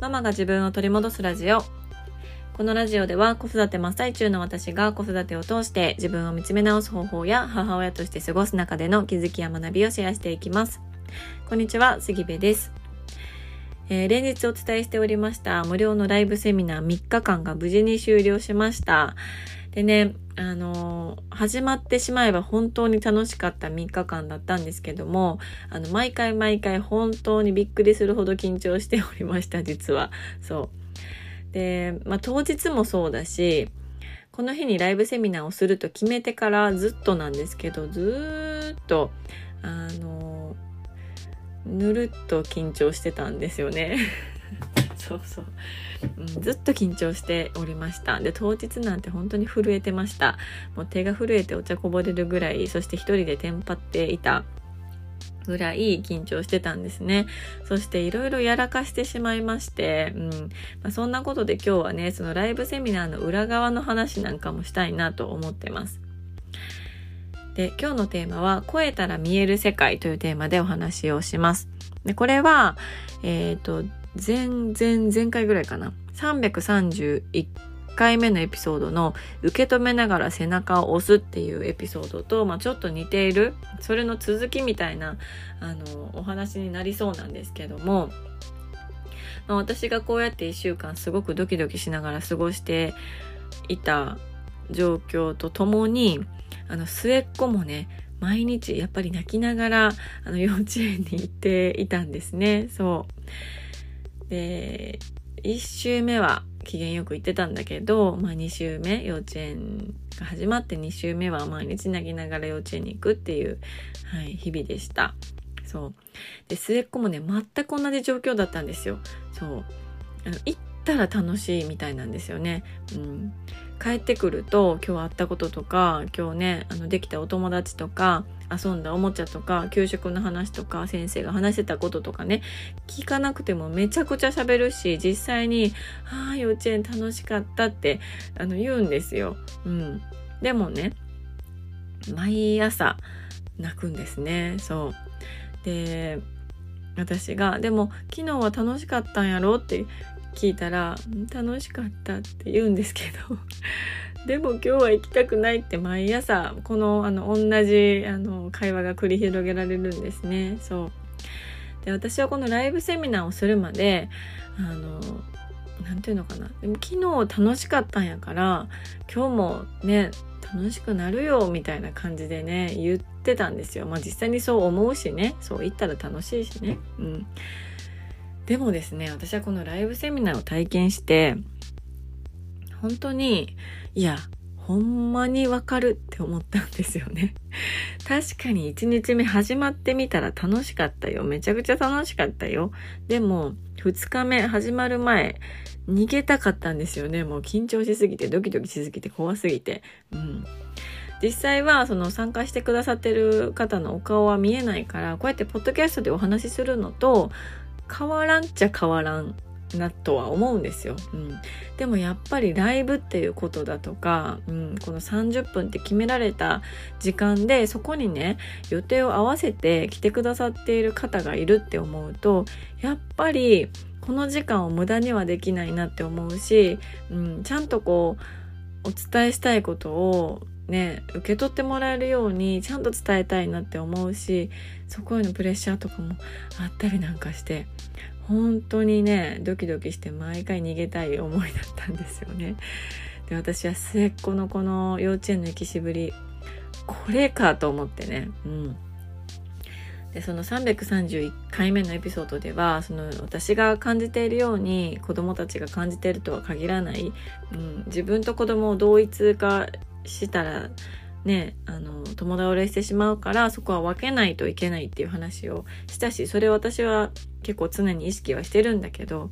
ママが自分を取り戻すラジオ。このラジオでは子育て真っ最中の私が子育てを通して自分を見つめ直す方法や母親として過ごす中での気づきや学びをシェアしていきます。こんにちは、杉部です。えー、連日お伝えしておりました無料のライブセミナー3日間が無事に終了しました。でね、あのー、始まってしまえば本当に楽しかった3日間だったんですけども、あの、毎回毎回本当にびっくりするほど緊張しておりました、実は。そう。で、まあ、当日もそうだし、この日にライブセミナーをすると決めてからずっとなんですけど、ずっと、あのー、ぬるっと緊張してたんですよね。そうそう、うん、ずっと緊張しておりましたで当日なんて本当に震えてましたもう手が震えてお茶こぼれるぐらいそして一人でテンパっていたぐらい緊張してたんですね。そしていろいろやらかしてしまいまして、うんまあ、そんなことで今日はね、そのライブセミナーの裏側の話なんかもしたいなと思ってます。で、今日のテーマは、超えたら見える世界というテーマでお話をします。で、これは、えっ、ー、と、前前前回ぐらいかな331回目のエピソードの受け止めながら背中を押すっていうエピソードと、まあ、ちょっと似ているそれの続きみたいなあのお話になりそうなんですけども、ま、私がこうやって1週間すごくドキドキしながら過ごしていた状況とともにあの末っ子もね毎日やっぱり泣きながらあの幼稚園に行っていたんですねそう。で、1週目は機嫌よく行ってたんだけど、まあ2週目、幼稚園が始まって2週目は毎日泣きながら幼稚園に行くっていう、はい、日々でした。そう。で、末っ子もね、全く同じ状況だったんですよ。そう。ったら楽しいみたいなんですよね。うん。帰ってくると今日会ったこととか今日ねあのできたお友達とか遊んだおもちゃとか給食の話とか先生が話してたこととかね聞かなくてもめちゃくちゃ喋るし実際に「ああ幼稚園楽しかった」ってあの言うんですよ。うん、でもね毎朝泣くんですね。そうで私が「でも昨日は楽しかったんやろ?」って聞いたら「楽しかった」って言うんですけど でも今日は行きたくないって毎朝このあの同じあの会話が繰り広げられるんですね。そうで私はこのライブセミナーをするまであの何て言うのかなでも昨日楽しかったんやから今日もね楽しくなるよみたいな感じでね言ってたんですよ。まあ実際にそう思うしねそう言ったら楽しいしね。うんでもですね、私はこのライブセミナーを体験して、本当に、いや、ほんまにわかるって思ったんですよね。確かに1日目始まってみたら楽しかったよ。めちゃくちゃ楽しかったよ。でも、2日目始まる前、逃げたかったんですよね。もう緊張しすぎて、ドキドキしすぎて、怖すぎて。うん。実際はその参加してくださってる方のお顔は見えないからこうやってポッドキャストでお話しするのと変わらんっちゃ変わらんなとは思うんですよ、うん、でもやっぱりライブっていうことだとか、うん、この30分って決められた時間でそこにね予定を合わせて来てくださっている方がいるって思うとやっぱりこの時間を無駄にはできないなって思うし、うん、ちゃんとこうお伝えしたいことをね受け取ってもらえるようにちゃんと伝えたいなって思うしそこへのプレッシャーとかもあったりなんかして本当にねドキドキして毎回逃げたい思いだったんですよね。で私は末っ子のこの幼稚園の行きしぶりこれかと思ってね。うんでその331回目のエピソードではその私が感じているように子どもたちが感じているとは限らない、うん、自分と子供を同一化したらねあの友倒れしてしまうからそこは分けないといけないっていう話をしたしそれ私は結構常に意識はしてるんだけど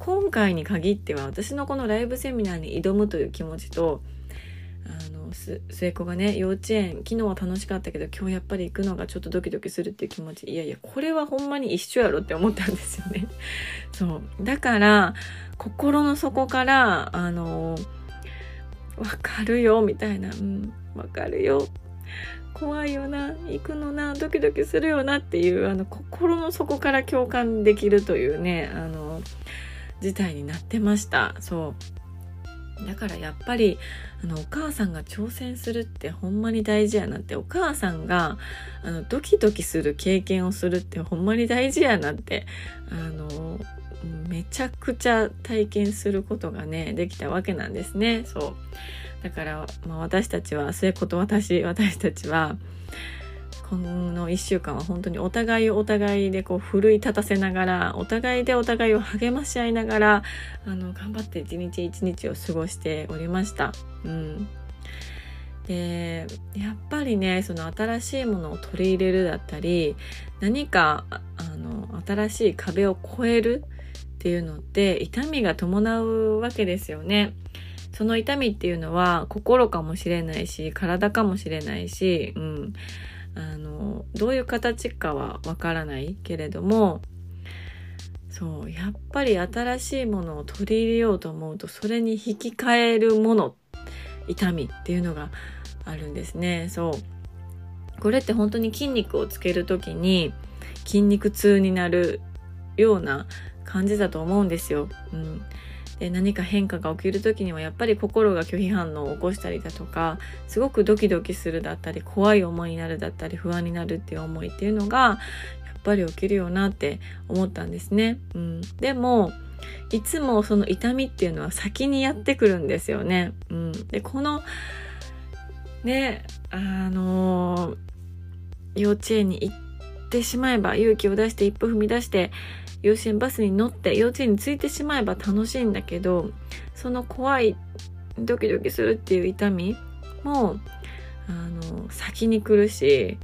今回に限っては私のこのライブセミナーに挑むという気持ちとあの末っ子がね幼稚園昨日は楽しかったけど今日やっぱり行くのがちょっとドキドキするっていう気持ち。いやいやこれはほんまに一緒やろって思ったんですよね。そう。だから心の底からあのわかるよみたいな、うん、わかるよ。怖いよな。行くのな。ドキドキするよなっていうあの心の底から共感できるというねあの事態になってました。そう。だからやっぱりあのお母さんが挑戦するってほんまに大事やなってお母さんがあのドキドキする経験をするってほんまに大事やなってあのめちゃくちゃ体験することがねできたわけなんですね。そう。だから、まあ、私たちは末子と私私たちはこの1週間は本当にお互いお互いでこう奮い立たせながらお互いでお互いを励まし合いながらあの頑張って一日一日を過ごしておりました。うんでやっぱりねその新しいものを取り入れるだったり何かあの新しい壁を越えるっていうのって痛みが伴うわけですよね。その痛みっていうのは心かもしれないし体かもしれないし、うん、あのどういう形かはわからないけれどもそうやっぱり新しいものを取り入れようと思うとそれに引き換えるもの痛みっていうのがあるんですね。そう。これって本当に筋肉をつける時に筋肉痛になるような感じだと思うんですよ。うん、で何か変化が起きる時にはやっぱり心が拒否反応を起こしたりだとかすごくドキドキするだったり怖い思いになるだったり不安になるっていう思いっていうのがやっぱり起きるよなって思ったんですね。うん、でもいつもその痛みっていうのは先にやってくるんですよね。うん、でこのねあのー、幼稚園に行ってしまえば勇気を出して一歩踏み出して幼稚園バスに乗って幼稚園に着いてしまえば楽しいんだけどその怖いドキドキするっていう痛みもあの先に来るし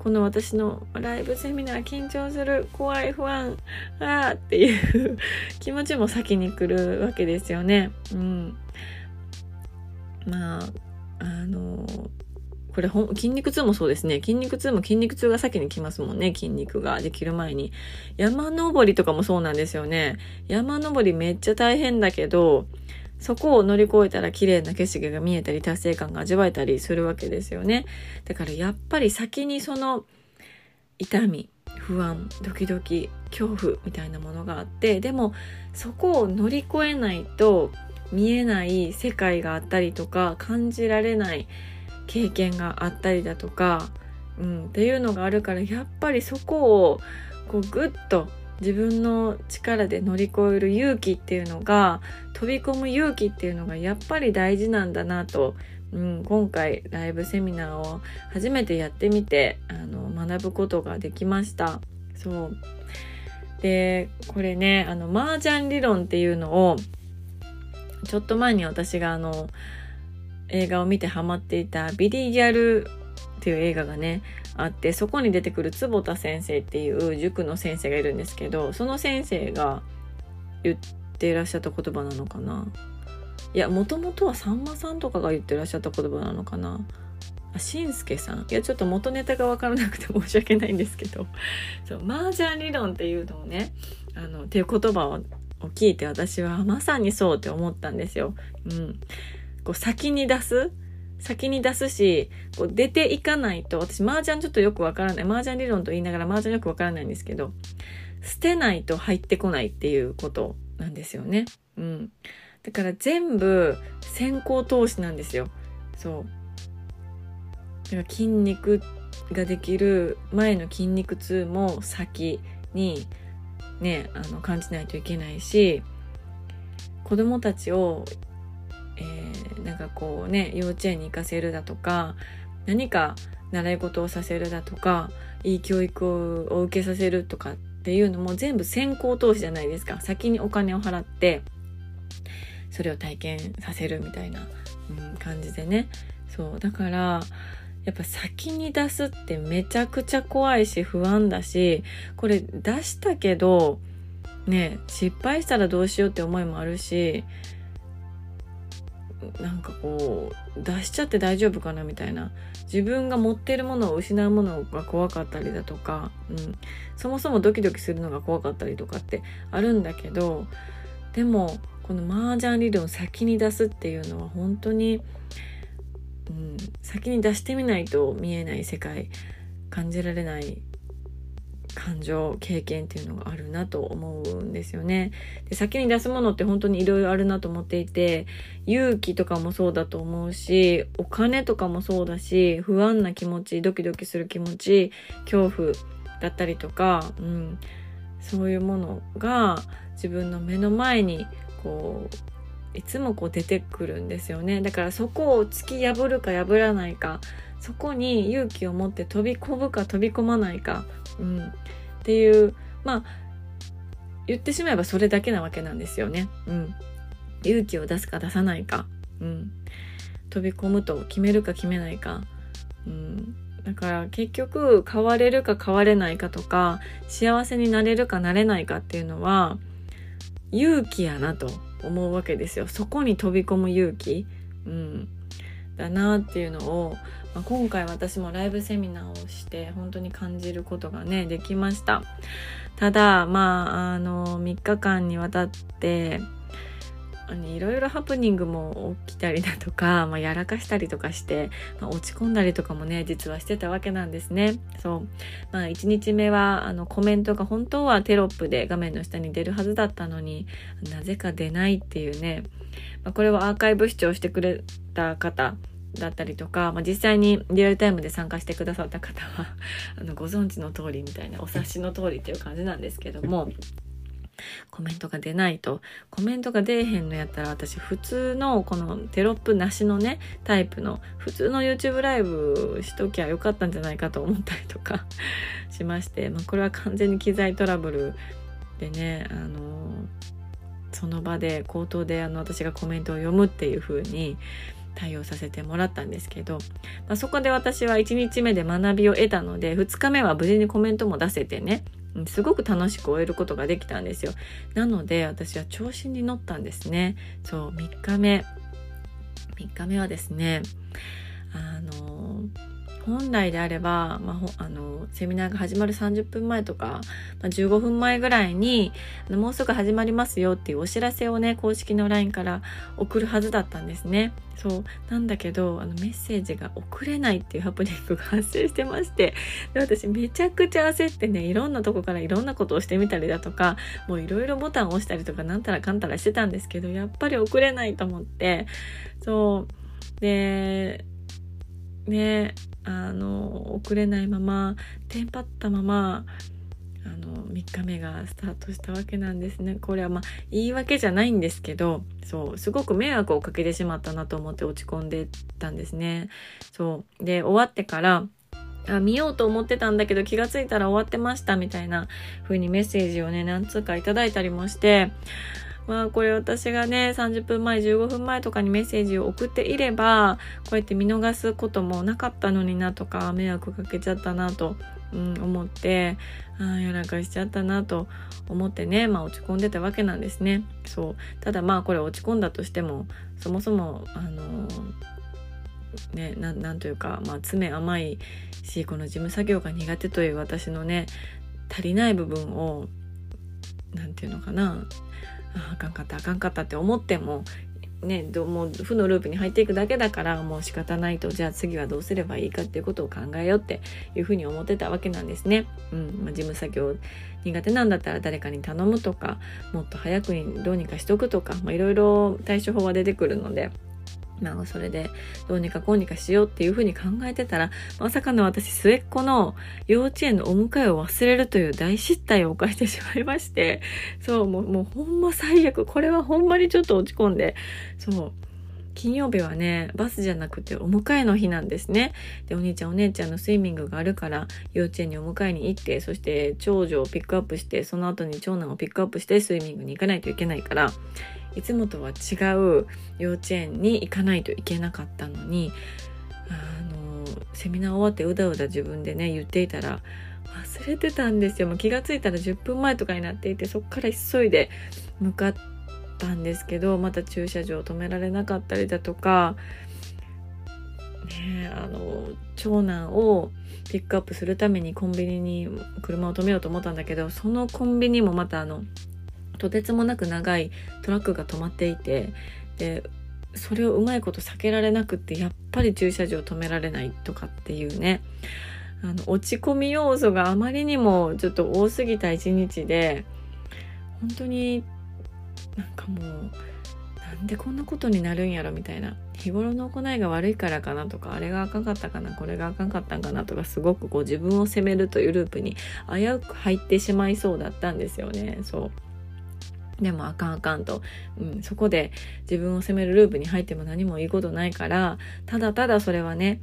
この私のライブセミナー緊張する怖い不安あーっていう 気持ちも先に来るわけですよね。うん、まああのこれほ筋肉痛もそうですね。筋肉痛も筋肉痛が先に来ますもんね。筋肉ができる前に。山登りとかもそうなんですよね。山登りめっちゃ大変だけど、そこを乗り越えたら綺麗な景色が見えたり達成感が味わえたりするわけですよね。だからやっぱり先にその痛み、不安、ドキドキ、恐怖みたいなものがあって、でもそこを乗り越えないと見えない世界があったりとか感じられない経験があったりだとか、うん、っていうのがあるからやっぱりそこをこうグッと自分の力で乗り越える勇気っていうのが飛び込む勇気っていうのがやっぱり大事なんだなと、うん、今回ライブセミナーを初めてやってみてあの学ぶことができました。そうでこれねあの麻雀理論っていうのをちょっと前に私があの映画を見てハマっていたビリ・ギャルっていう映画がねあってそこに出てくる坪田先生っていう塾の先生がいるんですけどその先生が言っていらっしゃった言葉なのかな。いやもともとはさんまさんとかが言ってらっしゃった言葉なのかな。あしんすけさん。いやちょっと元ネタが分からなくて申し訳ないんですけど。そう麻雀理論っていうのをねあのっていう言葉を聞いて私はまさにそうって思ったんですよ。うん、こう先に出す？先に出すし、こう出ていかないと、私麻雀ちょっとよくわからない。麻雀理論と言いながら麻雀よくわからないんですけど、捨てないと入ってこないっていうことなんですよね。うん。だから全部先行投資なんですよ。そう。だから筋肉ができる前の筋肉痛も先にね、あの感じないといけないし、子供たちをえー、なんかこうね幼稚園に行かせるだとか何か習い事をさせるだとかいい教育を受けさせるとかっていうのも全部先行投資じゃないですか。先にお金を払ってそれを体験させるみたいな、うん、感じでね。そうだからやっぱ先に出すってめちゃくちゃ怖いし不安だしこれ出したけどね失敗したらどうしようって思いもあるしなんかこう出しちゃって大丈夫かなみたいな。自分が持ってるものを失うものが怖かったりだとか、うん、そもそもドキドキするのが怖かったりとかってあるんだけどでもこの麻雀理論先に出すっていうのは本当に、うん、先に出してみないと見えない世界。感じられない感情経験っていうのがあるなと思うんですよね。で先に出すものって本当にいろいろあるなと思っていて勇気とかもそうだと思うしお金とかもそうだし不安な気持ちドキドキする気持ち恐怖だったりとか、うん、そういうものが自分の目の前にこういつもこう出てくるんですよねだからそこを突き破るか破らないかそこに勇気を持って飛び込むか飛び込まないか、うん、っていうまあ言ってしまえばそれだけなわけなんですよね。うん、勇気を出すか出さないか、うん、飛び込むと決めるか決めないか、うん、だから結局変われるか変われないかとか幸せになれるかなれないかっていうのは勇気やなと思うわけですよ。そこに飛び込む勇気、うん、だなっていうのをまあ、今回私もライブセミナーをして本当に感じることがねできました。ただまああの3日間にわたっていろいろハプニングも起きたりだとか、まあ、やらかしたりとかして、まあ、落ち込んだりとかもね実はしてたわけなんですね。そう、まあ、1日目はあのコメントが本当はテロップで画面の下に出るはずだったのになぜか出ないっていうね、ま、これはアーカイブ視聴してくれた方だったりとか、まあ、実際にリアルタイムで参加してくださった方は あのご存知の通りみたいなお察しの通りっていう感じなんですけどもコメントが出ないと。コメントが出えへんのやったら私普通のこのテロップなしのねタイプの普通の YouTube ライブしときゃよかったんじゃないかと思ったりとか しまして、まあ、これは完全に機材トラブルでねあのその場で口頭であの私がコメントを読むっていう風に対応させてもらったんですけど、まあ、そこで私は1日目で学びを得たので2日目は無事にコメントも出せてねすごく楽しく終えることができたんですよ。なので私は調子に乗ったんですね。そう3日目。3日目はですね本来であれば、まあ、あのセミナーが始まる30分前とか、まあ、15分前ぐらいにもうすぐ始まりますよっていうお知らせをね公式の LINE から送るはずだったんですね。そう。なんだけどあのメッセージが送れないっていうハプニングが発生してましてで私めちゃくちゃ焦ってねいろんなとこからいろんなことをしてみたりだとかもういろいろボタンを押したりとかなんたらかんたらしてたんですけどやっぱり送れないと思って。そう。でねあの遅れないままテンパったままあの3日目がスタートしたわけなんですね。これはまあ言い訳じゃないんですけどそうすごく迷惑をかけてしまったなと思って落ち込んでたんですね。そうで終わってからあ見ようと思ってたんだけど気がついたら終わってましたみたいな風にメッセージをね何通かいただいたりもしてまあこれ私がね30分前15分前とかにメッセージを送っていればこうやって見逃すこともなかったのになとか迷惑かけちゃったなと、うん、思ってあやらかしちゃったなと思ってね、まあ、落ち込んでたわけなんですね。そうただまあこれ落ち込んだとしてもそもそもあのね、なんというか、まあ、詰め甘いしこの事務作業が苦手という私のね足りない部分を何て言うのかなああかんかったあかんかったって思ってもね、どもう負のループに入っていくだけだからもう仕方ないとじゃあ次はどうすればいいかっていうことを考えようっていうふうに思ってたわけなんですね。うんまあ、事務作業苦手なんだったら誰かに頼むとかもっと早くにどうにかしとくとかいろいろ対処法は出てくるので。まあ、それでどうにかこうにかしようっていうふうに考えてたら、まさかの私末っ子の幼稚園のお迎えを忘れるという大失態を犯してしまいまして、そう、もう、もうほんま最悪。これはほんまにちょっと落ち込んで、そう。金曜日はね、バスじゃなくてお迎えの日なんですね。で、お兄ちゃんお姉ちゃんのスイミングがあるから、幼稚園にお迎えに行って、そして長女をピックアップして、その後に長男をピックアップしてスイミングに行かないといけないから、いつもとは違う幼稚園に行かないといけなかったのにあのセミナー終わってうだうだ自分でね言っていたら忘れてたんですよ。もう気が付いたら10分前とかになっていてそっから急いで向かったんですけどまた駐車場止められなかったりだとかねあの長男をピックアップするためにコンビニに車を止めようと思ったんだけどそのコンビニもまたあのとてつもなく長いトラックが止まっていてでそれをうまいこと避けられなくってやっぱり駐車場止められないとかっていうね。あの落ち込み要素があまりにもちょっと多すぎた一日で本当になんかもうなんでこんなことになるんやろみたいな。日頃の行いが悪いからかなとかあれがあかんかったかなこれがあかんかったんかなとかすごくこう自分を責めるというループに危うく入ってしまいそうだったんですよね。そう。でもあかんあかんと、うん、そこで自分を責めるループに入っても何もいいことないからただただそれはね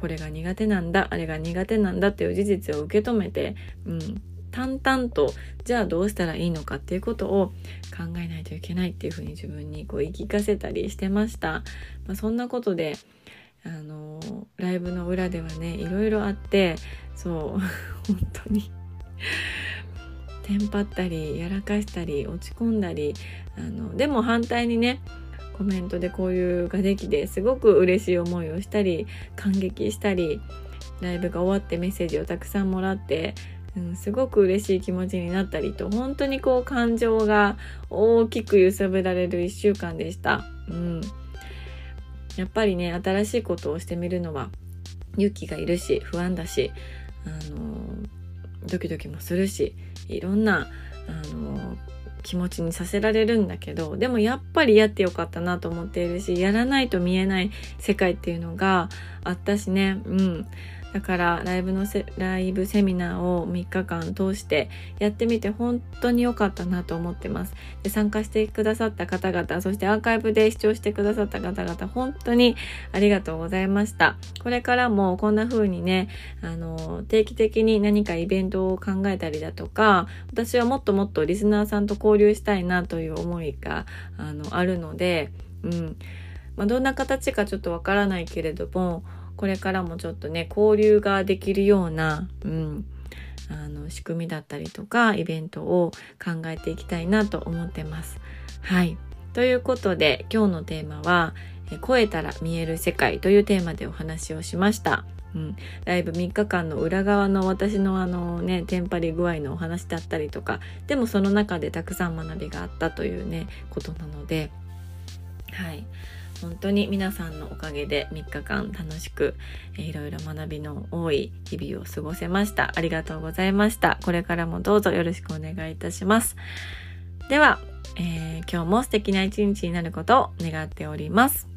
これが苦手なんだあれが苦手なんだっていう事実を受け止めて、うん、淡々とじゃあどうしたらいいのかっていうことを考えないといけないっていうふうに自分にこう言い聞かせたりしてました。まあ、そんなことであのライブの裏ではねいろいろあってそう 本当にテンパったりやらかしたり落ち込んだりあのでも反対にねコメントでこういうができですごく嬉しい思いをしたり感激したりライブが終わってメッセージをたくさんもらってうん、すごく嬉しい気持ちになったりと本当にこう感情が大きく揺さぶられる1週間でした。うん、やっぱりね新しいことをしてみるのは勇気がいるし不安だし、あのドキドキもするしいろんな、あの気持ちにさせられるんだけどでもやっぱりやってよかったなと思っているしやらないと見えない世界っていうのがあったしね。うん。だからライブのセライブセミナーを3日間通してやってみて本当に良かったなと思ってます。で参加してくださった方々そしてアーカイブで視聴してくださった方々本当にありがとうございました。これからもこんな風にねあの定期的に何かイベントを考えたりだとか私はもっともっとリスナーさんと交流したいなという思いがあのあるのでうん。まあ、どんな形かちょっとわからないけれどもこれからもちょっとね交流ができるような、うん、あの仕組みだったりとかイベントを考えていきたいなと思ってます。はいということで今日のテーマは「超えたら見える世界」というテーマでお話をしました。うん、ライブ3日間の裏側の私のあのねテンパり具合のお話だったりとかでもその中でたくさん学びがあったというねことなのではい本当に皆さんのおかげで3日間楽しく、えー、いろいろ学びの多い日々を過ごせました。ありがとうございました。これからもどうぞよろしくお願いいたします。では、えー、今日も素敵な一日になることを願っております。